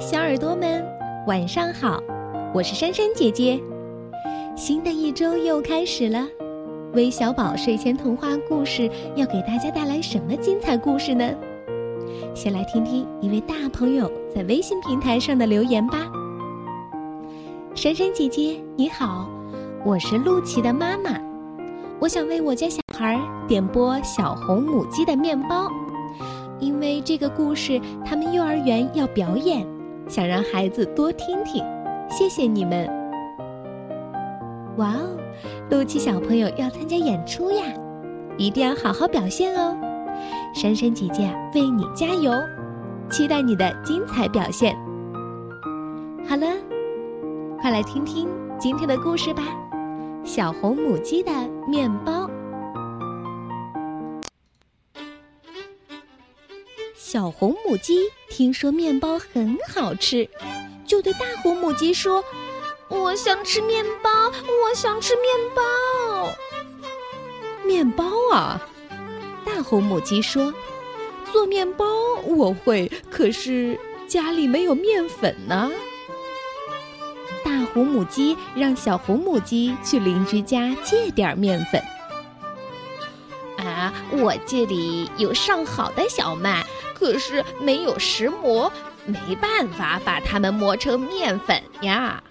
小耳朵们，晚上好！我是珊珊姐姐。新的一周又开始了，微小宝睡前童话故事要给大家带来什么精彩故事呢？先来听听一位大朋友在微信平台上的留言吧。珊珊姐姐你好，我是陆琪的妈妈，我想为我家小孩点播《小红母鸡的面包》。因为这个故事，他们幼儿园要表演，想让孩子多听听。谢谢你们！哇哦，陆琪小朋友要参加演出呀，一定要好好表现哦！珊珊姐姐为你加油，期待你的精彩表现。好了，快来听听今天的故事吧，《小红母鸡的面包》。小红母鸡听说面包很好吃，就对大红母鸡说：“我想吃面包，我想吃面包。”面包啊！大红母鸡说：“做面包我会，可是家里没有面粉呢。”大红母鸡让小红母鸡去邻居家借点面粉。啊，我这里有上好的小麦。可是没有石磨，没办法把它们磨成面粉呀。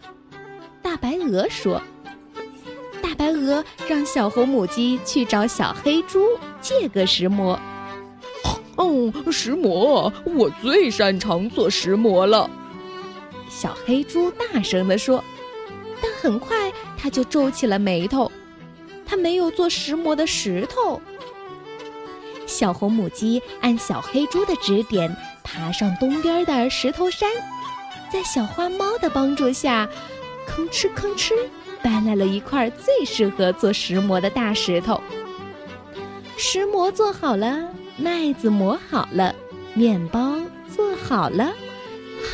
大白鹅说：“大白鹅让小红母鸡去找小黑猪借个石磨。”哦，石磨，我最擅长做石磨了。小黑猪大声地说。但很快他就皱起了眉头，他没有做石磨的石头。小红母鸡按小黑猪的指点，爬上东边的石头山，在小花猫的帮助下，吭哧吭哧搬来了一块最适合做石磨的大石头。石磨做好了，麦子磨好了，面包做好了，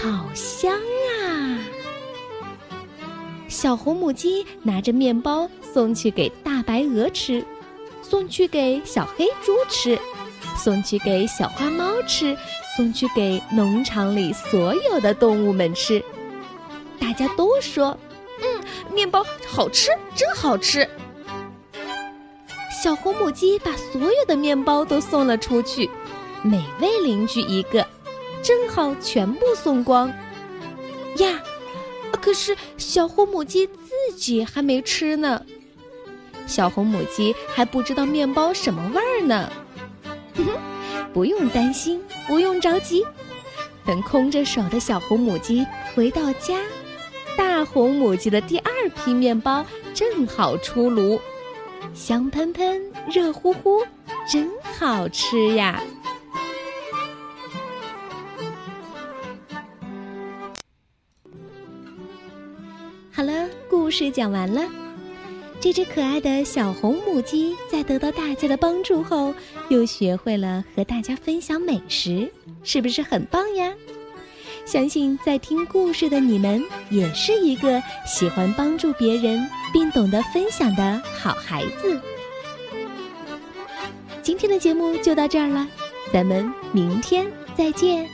好香啊！小红母鸡拿着面包送去给大白鹅吃。送去给小黑猪吃，送去给小花猫吃，送去给农场里所有的动物们吃。大家都说：“嗯，面包好吃，真好吃。”小红母鸡把所有的面包都送了出去，每位邻居一个，正好全部送光。呀，可是小红母鸡自己还没吃呢。小红母鸡还不知道面包什么味儿呢，不用担心，不用着急。等空着手的小红母鸡回到家，大红母鸡的第二批面包正好出炉，香喷喷、热乎乎，真好吃呀！好了，故事讲完了。这只可爱的小红母鸡在得到大家的帮助后，又学会了和大家分享美食，是不是很棒呀？相信在听故事的你们也是一个喜欢帮助别人并懂得分享的好孩子。今天的节目就到这儿了，咱们明天再见。